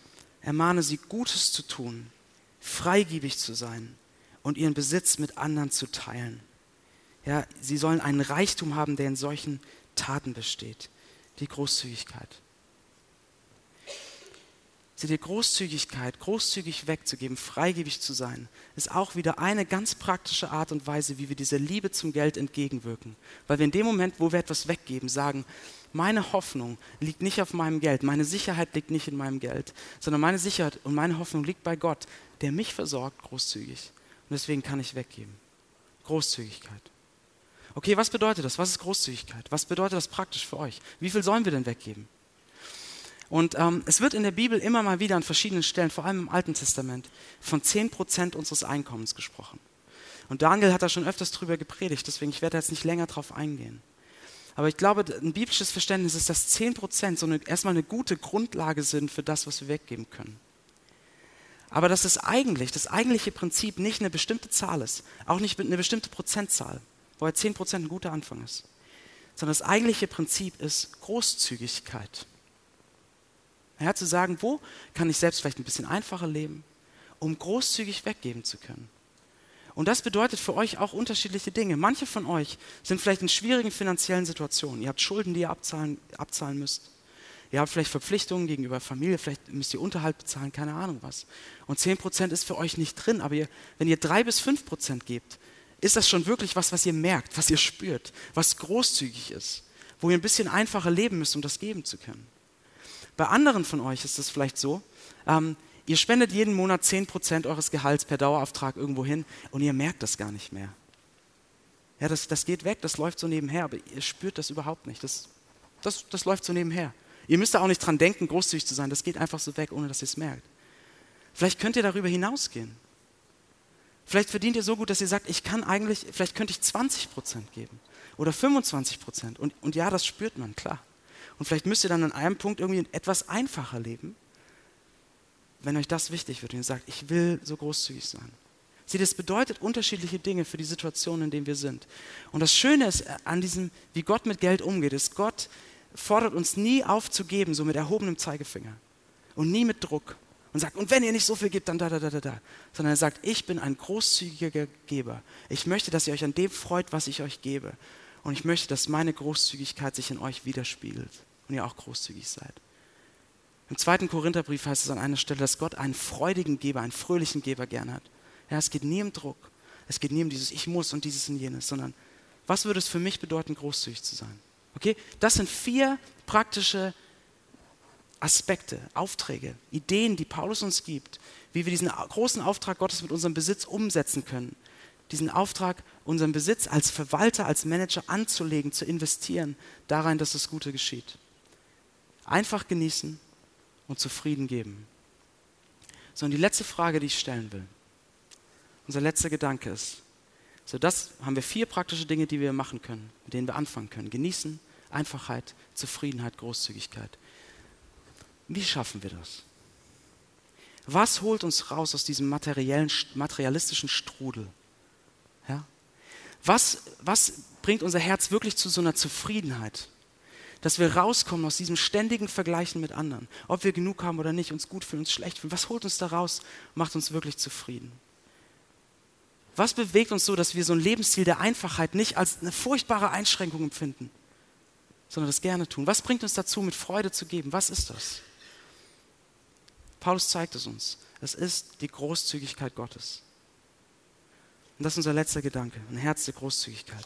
ermahne sie, Gutes zu tun, freigebig zu sein und ihren Besitz mit anderen zu teilen. Ja, sie sollen einen Reichtum haben, der in solchen Taten besteht die Großzügigkeit. Seht ihr, Großzügigkeit, großzügig wegzugeben, freigebig zu sein, ist auch wieder eine ganz praktische Art und Weise, wie wir dieser Liebe zum Geld entgegenwirken. Weil wir in dem Moment, wo wir etwas weggeben, sagen, meine Hoffnung liegt nicht auf meinem Geld, meine Sicherheit liegt nicht in meinem Geld, sondern meine Sicherheit und meine Hoffnung liegt bei Gott, der mich versorgt großzügig. Und deswegen kann ich weggeben. Großzügigkeit. Okay, was bedeutet das? Was ist Großzügigkeit? Was bedeutet das praktisch für euch? Wie viel sollen wir denn weggeben? Und ähm, es wird in der Bibel immer mal wieder an verschiedenen Stellen, vor allem im Alten Testament, von 10% unseres Einkommens gesprochen. Und Daniel hat da schon öfters drüber gepredigt, deswegen ich werde jetzt nicht länger darauf eingehen. Aber ich glaube, ein biblisches Verständnis ist, dass 10% so eine, erstmal eine gute Grundlage sind für das, was wir weggeben können. Aber dass es eigentlich, das eigentliche Prinzip nicht eine bestimmte Zahl ist, auch nicht eine bestimmte Prozentzahl, woher 10% ein guter Anfang ist. Sondern das eigentliche Prinzip ist Großzügigkeit. Ja, zu sagen, wo kann ich selbst vielleicht ein bisschen einfacher leben, um großzügig weggeben zu können. Und das bedeutet für euch auch unterschiedliche Dinge. Manche von euch sind vielleicht in schwierigen finanziellen Situationen. Ihr habt Schulden, die ihr abzahlen, abzahlen müsst. Ihr habt vielleicht Verpflichtungen gegenüber Familie, vielleicht müsst ihr Unterhalt bezahlen, keine Ahnung was. Und 10% ist für euch nicht drin, aber ihr, wenn ihr 3 bis 5% gebt, ist das schon wirklich was, was ihr merkt, was ihr spürt, was großzügig ist, wo ihr ein bisschen einfacher leben müsst, um das geben zu können. Bei anderen von euch ist es vielleicht so, ähm, ihr spendet jeden Monat 10% eures Gehalts per Dauerauftrag irgendwo hin und ihr merkt das gar nicht mehr. Ja, das, das geht weg, das läuft so nebenher, aber ihr spürt das überhaupt nicht. Das, das, das läuft so nebenher. Ihr müsst da auch nicht dran denken, großzügig zu sein. Das geht einfach so weg, ohne dass ihr es merkt. Vielleicht könnt ihr darüber hinausgehen. Vielleicht verdient ihr so gut, dass ihr sagt, ich kann eigentlich, vielleicht könnte ich 20 Prozent geben oder 25 Prozent. Und, und ja, das spürt man, klar. Und vielleicht müsst ihr dann an einem Punkt irgendwie etwas einfacher leben, wenn euch das wichtig wird und ihr sagt, ich will so großzügig sein. Seht, es bedeutet unterschiedliche Dinge für die Situation, in der wir sind. Und das Schöne ist an diesem, wie Gott mit Geld umgeht, ist, Gott fordert uns nie aufzugeben, so mit erhobenem Zeigefinger und nie mit Druck und sagt, und wenn ihr nicht so viel gebt, dann da, da, da, da, da. Sondern er sagt, ich bin ein großzügiger Geber. Ich möchte, dass ihr euch an dem freut, was ich euch gebe. Und ich möchte, dass meine Großzügigkeit sich in euch widerspiegelt und ihr auch großzügig seid. Im zweiten Korintherbrief heißt es an einer Stelle, dass Gott einen freudigen Geber, einen fröhlichen Geber gern hat. Ja, es geht nie um Druck. Es geht nie um dieses Ich muss und dieses und jenes, sondern was würde es für mich bedeuten, großzügig zu sein? Okay? Das sind vier praktische Aspekte, Aufträge, Ideen, die Paulus uns gibt, wie wir diesen großen Auftrag Gottes mit unserem Besitz umsetzen können. Diesen Auftrag, unseren Besitz als Verwalter, als Manager anzulegen, zu investieren, darein, dass das Gute geschieht. Einfach genießen und zufrieden geben. So, und die letzte Frage, die ich stellen will, unser letzter Gedanke ist, so das haben wir vier praktische Dinge, die wir machen können, mit denen wir anfangen können. Genießen, Einfachheit, Zufriedenheit, Großzügigkeit. Wie schaffen wir das? Was holt uns raus aus diesem materiellen, materialistischen Strudel? Ja? Was, was bringt unser Herz wirklich zu so einer Zufriedenheit? Dass wir rauskommen aus diesem ständigen Vergleichen mit anderen. Ob wir genug haben oder nicht, uns gut fühlen, uns schlecht fühlen. Was holt uns da raus, macht uns wirklich zufrieden? Was bewegt uns so, dass wir so ein Lebensstil der Einfachheit nicht als eine furchtbare Einschränkung empfinden, sondern das gerne tun? Was bringt uns dazu, mit Freude zu geben? Was ist das? Paulus zeigt es uns. Es ist die Großzügigkeit Gottes. Und das ist unser letzter Gedanke, ein Herz der Großzügigkeit.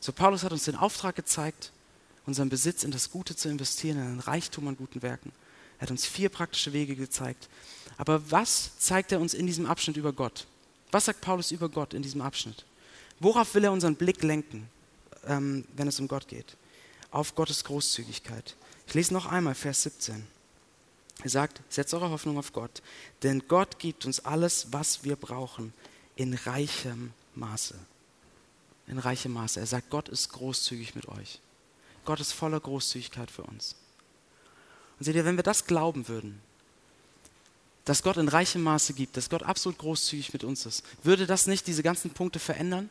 So, Paulus hat uns den Auftrag gezeigt, unseren Besitz in das Gute zu investieren, in ein Reichtum an guten Werken. Er hat uns vier praktische Wege gezeigt. Aber was zeigt er uns in diesem Abschnitt über Gott? Was sagt Paulus über Gott in diesem Abschnitt? Worauf will er unseren Blick lenken, ähm, wenn es um Gott geht? Auf Gottes Großzügigkeit. Ich lese noch einmal Vers 17. Er sagt, setzt eure Hoffnung auf Gott, denn Gott gibt uns alles, was wir brauchen, in reichem Maße. In reichem Maße. Er sagt, Gott ist großzügig mit euch. Gott ist voller Großzügigkeit für uns. Und seht ihr, wenn wir das glauben würden, dass Gott in reichem Maße gibt, dass Gott absolut großzügig mit uns ist, würde das nicht diese ganzen Punkte verändern?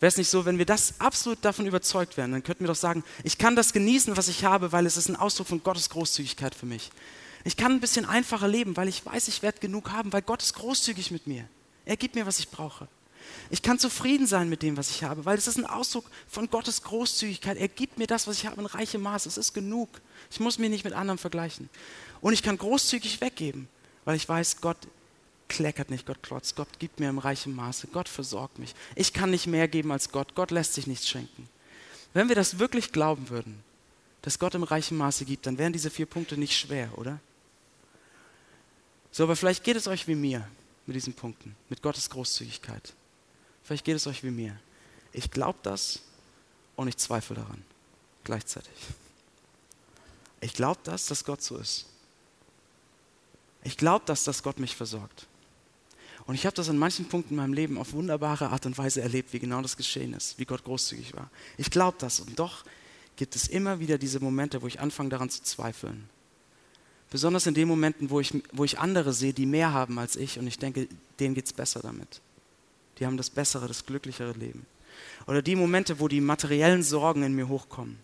Wäre es nicht so, wenn wir das absolut davon überzeugt wären, dann könnten wir doch sagen, ich kann das genießen, was ich habe, weil es ist ein Ausdruck von Gottes Großzügigkeit für mich. Ich kann ein bisschen einfacher leben, weil ich weiß, ich werde genug haben, weil Gott ist großzügig mit mir. Er gibt mir, was ich brauche. Ich kann zufrieden sein mit dem, was ich habe, weil es ist ein Ausdruck von Gottes Großzügigkeit. Er gibt mir das, was ich habe, in reichem Maß. Es ist genug. Ich muss mich nicht mit anderen vergleichen. Und ich kann großzügig weggeben, weil ich weiß, Gott kleckert nicht, Gott klotzt, Gott gibt mir im reichen Maße, Gott versorgt mich. Ich kann nicht mehr geben als Gott, Gott lässt sich nichts schenken. Wenn wir das wirklich glauben würden, dass Gott im reichen Maße gibt, dann wären diese vier Punkte nicht schwer, oder? So, aber vielleicht geht es euch wie mir mit diesen Punkten, mit Gottes Großzügigkeit. Vielleicht geht es euch wie mir. Ich glaube das und ich zweifle daran gleichzeitig. Ich glaube das, dass Gott so ist. Ich glaube das, dass Gott mich versorgt. Und ich habe das an manchen Punkten in meinem Leben auf wunderbare Art und Weise erlebt, wie genau das geschehen ist, wie Gott großzügig war. Ich glaube das und doch gibt es immer wieder diese Momente, wo ich anfange daran zu zweifeln. Besonders in den Momenten, wo ich, wo ich andere sehe, die mehr haben als ich und ich denke, denen geht es besser damit. Die haben das bessere, das glücklichere Leben. Oder die Momente, wo die materiellen Sorgen in mir hochkommen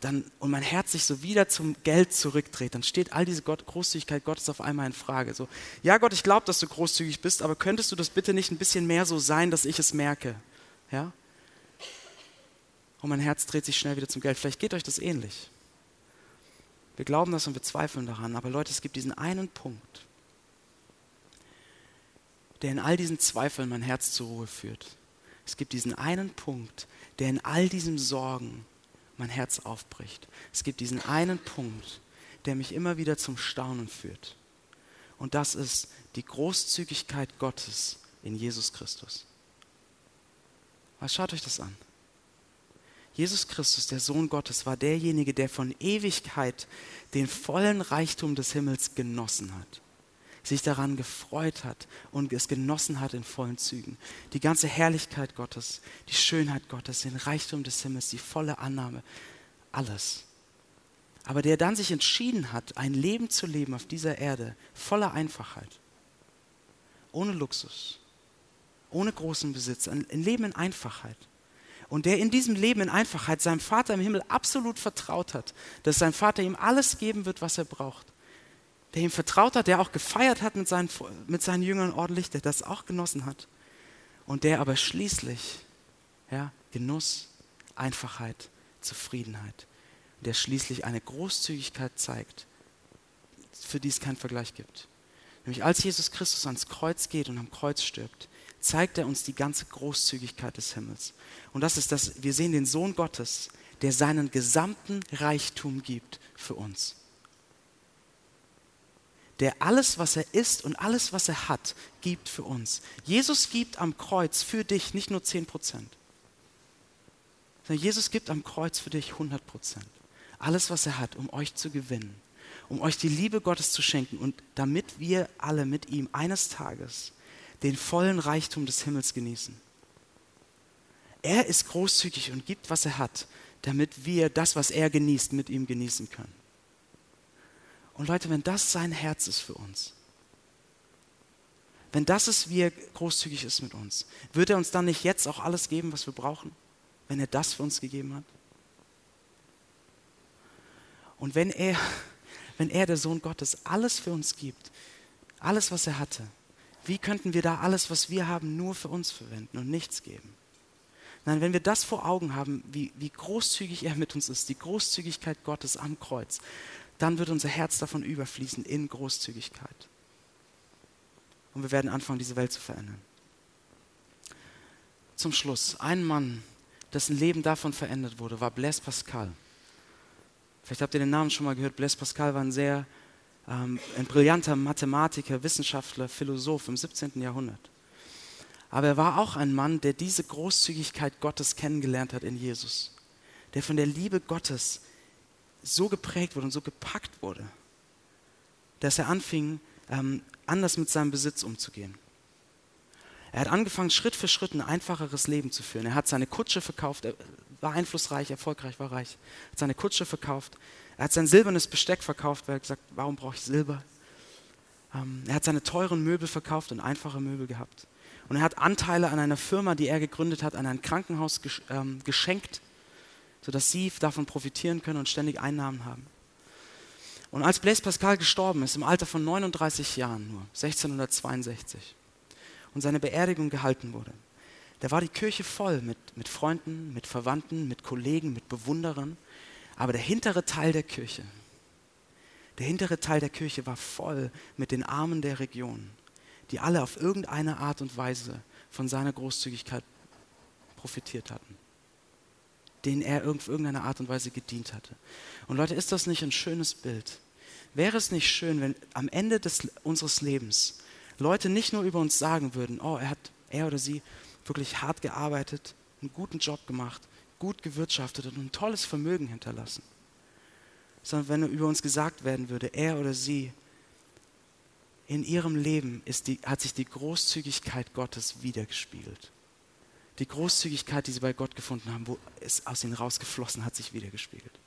dann, und mein Herz sich so wieder zum Geld zurückdreht, dann steht all diese Gott, Großzügigkeit Gottes auf einmal in Frage. So, ja Gott, ich glaube, dass du großzügig bist, aber könntest du das bitte nicht ein bisschen mehr so sein, dass ich es merke? Ja? Und mein Herz dreht sich schnell wieder zum Geld. Vielleicht geht euch das ähnlich. Wir glauben das und wir zweifeln daran, aber Leute, es gibt diesen einen Punkt, der in all diesen Zweifeln mein Herz zur Ruhe führt. Es gibt diesen einen Punkt, der in all diesen Sorgen mein Herz aufbricht. Es gibt diesen einen Punkt, der mich immer wieder zum Staunen führt. Und das ist die Großzügigkeit Gottes in Jesus Christus. Was schaut euch das an? Jesus Christus, der Sohn Gottes, war derjenige, der von Ewigkeit den vollen Reichtum des Himmels genossen hat sich daran gefreut hat und es genossen hat in vollen Zügen. Die ganze Herrlichkeit Gottes, die Schönheit Gottes, den Reichtum des Himmels, die volle Annahme, alles. Aber der dann sich entschieden hat, ein Leben zu leben auf dieser Erde voller Einfachheit, ohne Luxus, ohne großen Besitz, ein Leben in Einfachheit. Und der in diesem Leben in Einfachheit seinem Vater im Himmel absolut vertraut hat, dass sein Vater ihm alles geben wird, was er braucht der ihm vertraut hat, der auch gefeiert hat mit seinen, mit seinen Jüngern ordentlich, der das auch genossen hat. Und der aber schließlich ja, Genuss, Einfachheit, Zufriedenheit, der schließlich eine Großzügigkeit zeigt, für die es keinen Vergleich gibt. Nämlich als Jesus Christus ans Kreuz geht und am Kreuz stirbt, zeigt er uns die ganze Großzügigkeit des Himmels. Und das ist das, wir sehen den Sohn Gottes, der seinen gesamten Reichtum gibt für uns der alles, was er ist und alles, was er hat, gibt für uns. Jesus gibt am Kreuz für dich nicht nur 10 Prozent, sondern Jesus gibt am Kreuz für dich 100 Prozent. Alles, was er hat, um euch zu gewinnen, um euch die Liebe Gottes zu schenken und damit wir alle mit ihm eines Tages den vollen Reichtum des Himmels genießen. Er ist großzügig und gibt, was er hat, damit wir das, was er genießt, mit ihm genießen können. Und Leute, wenn das sein Herz ist für uns, wenn das ist, wie er großzügig ist mit uns, wird er uns dann nicht jetzt auch alles geben, was wir brauchen, wenn er das für uns gegeben hat? Und wenn er, wenn er, der Sohn Gottes, alles für uns gibt, alles, was er hatte, wie könnten wir da alles, was wir haben, nur für uns verwenden und nichts geben? Nein, wenn wir das vor Augen haben, wie, wie großzügig er mit uns ist, die Großzügigkeit Gottes am Kreuz, dann wird unser Herz davon überfließen in Großzügigkeit. Und wir werden anfangen, diese Welt zu verändern. Zum Schluss, ein Mann, dessen Leben davon verändert wurde, war Blaise Pascal. Vielleicht habt ihr den Namen schon mal gehört. Blaise Pascal war ein sehr ähm, ein brillanter Mathematiker, Wissenschaftler, Philosoph im 17. Jahrhundert. Aber er war auch ein Mann, der diese Großzügigkeit Gottes kennengelernt hat in Jesus. Der von der Liebe Gottes so geprägt wurde und so gepackt wurde, dass er anfing, ähm, anders mit seinem Besitz umzugehen. Er hat angefangen, Schritt für Schritt ein einfacheres Leben zu führen. Er hat seine Kutsche verkauft, er war einflussreich, erfolgreich, war reich. Er hat seine Kutsche verkauft, er hat sein silbernes Besteck verkauft, weil er gesagt warum brauche ich Silber? Ähm, er hat seine teuren Möbel verkauft und einfache Möbel gehabt. Und er hat Anteile an einer Firma, die er gegründet hat, an ein Krankenhaus gesch ähm, geschenkt, sodass sie davon profitieren können und ständig Einnahmen haben. Und als Blaise Pascal gestorben ist, im Alter von 39 Jahren nur, 1662, und seine Beerdigung gehalten wurde, da war die Kirche voll mit, mit Freunden, mit Verwandten, mit Kollegen, mit Bewunderern. Aber der hintere Teil der Kirche, der hintere Teil der Kirche war voll mit den Armen der Region, die alle auf irgendeine Art und Weise von seiner Großzügigkeit profitiert hatten, denen er auf irgendeine Art und Weise gedient hatte. Und Leute, ist das nicht ein schönes Bild? Wäre es nicht schön, wenn am Ende des, unseres Lebens Leute nicht nur über uns sagen würden, oh, er hat, er oder sie wirklich hart gearbeitet, einen guten Job gemacht, gut gewirtschaftet und ein tolles Vermögen hinterlassen, sondern wenn über uns gesagt werden würde, er oder sie, in ihrem Leben die, hat sich die Großzügigkeit Gottes wiedergespiegelt. Die Großzügigkeit, die sie bei Gott gefunden haben, wo es aus ihnen rausgeflossen hat, sich wiedergespiegelt.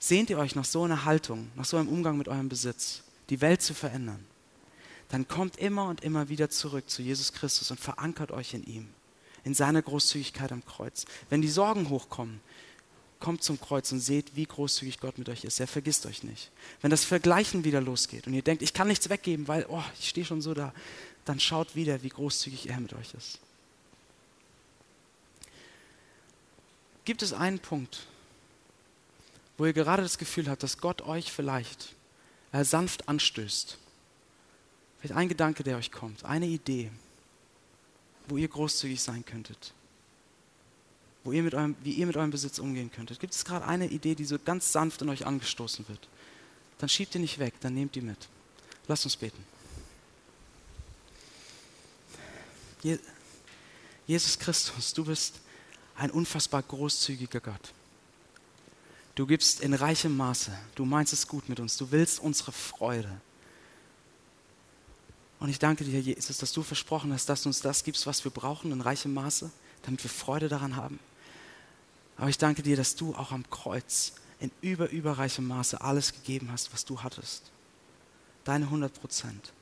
Sehnt ihr euch nach so einer Haltung, nach so einem Umgang mit eurem Besitz, die Welt zu verändern? dann kommt immer und immer wieder zurück zu Jesus Christus und verankert euch in ihm, in seiner Großzügigkeit am Kreuz. Wenn die Sorgen hochkommen, kommt zum Kreuz und seht, wie großzügig Gott mit euch ist. Er vergisst euch nicht. Wenn das Vergleichen wieder losgeht und ihr denkt, ich kann nichts weggeben, weil oh, ich stehe schon so da, dann schaut wieder, wie großzügig er mit euch ist. Gibt es einen Punkt, wo ihr gerade das Gefühl habt, dass Gott euch vielleicht äh, sanft anstößt? Vielleicht ein Gedanke, der euch kommt, eine Idee, wo ihr großzügig sein könntet, wo ihr mit eurem, wie ihr mit eurem Besitz umgehen könntet. Gibt es gerade eine Idee, die so ganz sanft in euch angestoßen wird? Dann schiebt ihr nicht weg, dann nehmt die mit. Lasst uns beten. Je Jesus Christus, du bist ein unfassbar großzügiger Gott. Du gibst in reichem Maße, du meinst es gut mit uns, du willst unsere Freude. Und ich danke dir, Jesus, dass du versprochen hast, dass du uns das gibst, was wir brauchen in reichem Maße, damit wir Freude daran haben. Aber ich danke dir, dass du auch am Kreuz in über, überreichem Maße alles gegeben hast, was du hattest. Deine 100 Prozent,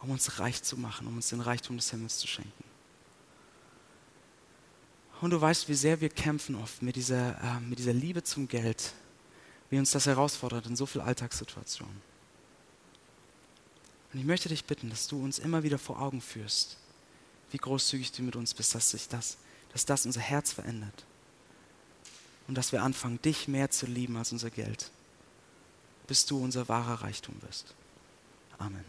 um uns reich zu machen, um uns den Reichtum des Himmels zu schenken. Und du weißt, wie sehr wir kämpfen oft mit dieser, äh, mit dieser Liebe zum Geld, wie uns das herausfordert in so vielen Alltagssituationen. Und ich möchte dich bitten, dass du uns immer wieder vor Augen führst, wie großzügig du mit uns bist, dass sich das, dass das unser Herz verändert. Und dass wir anfangen, dich mehr zu lieben als unser Geld, bis du unser wahrer Reichtum wirst. Amen.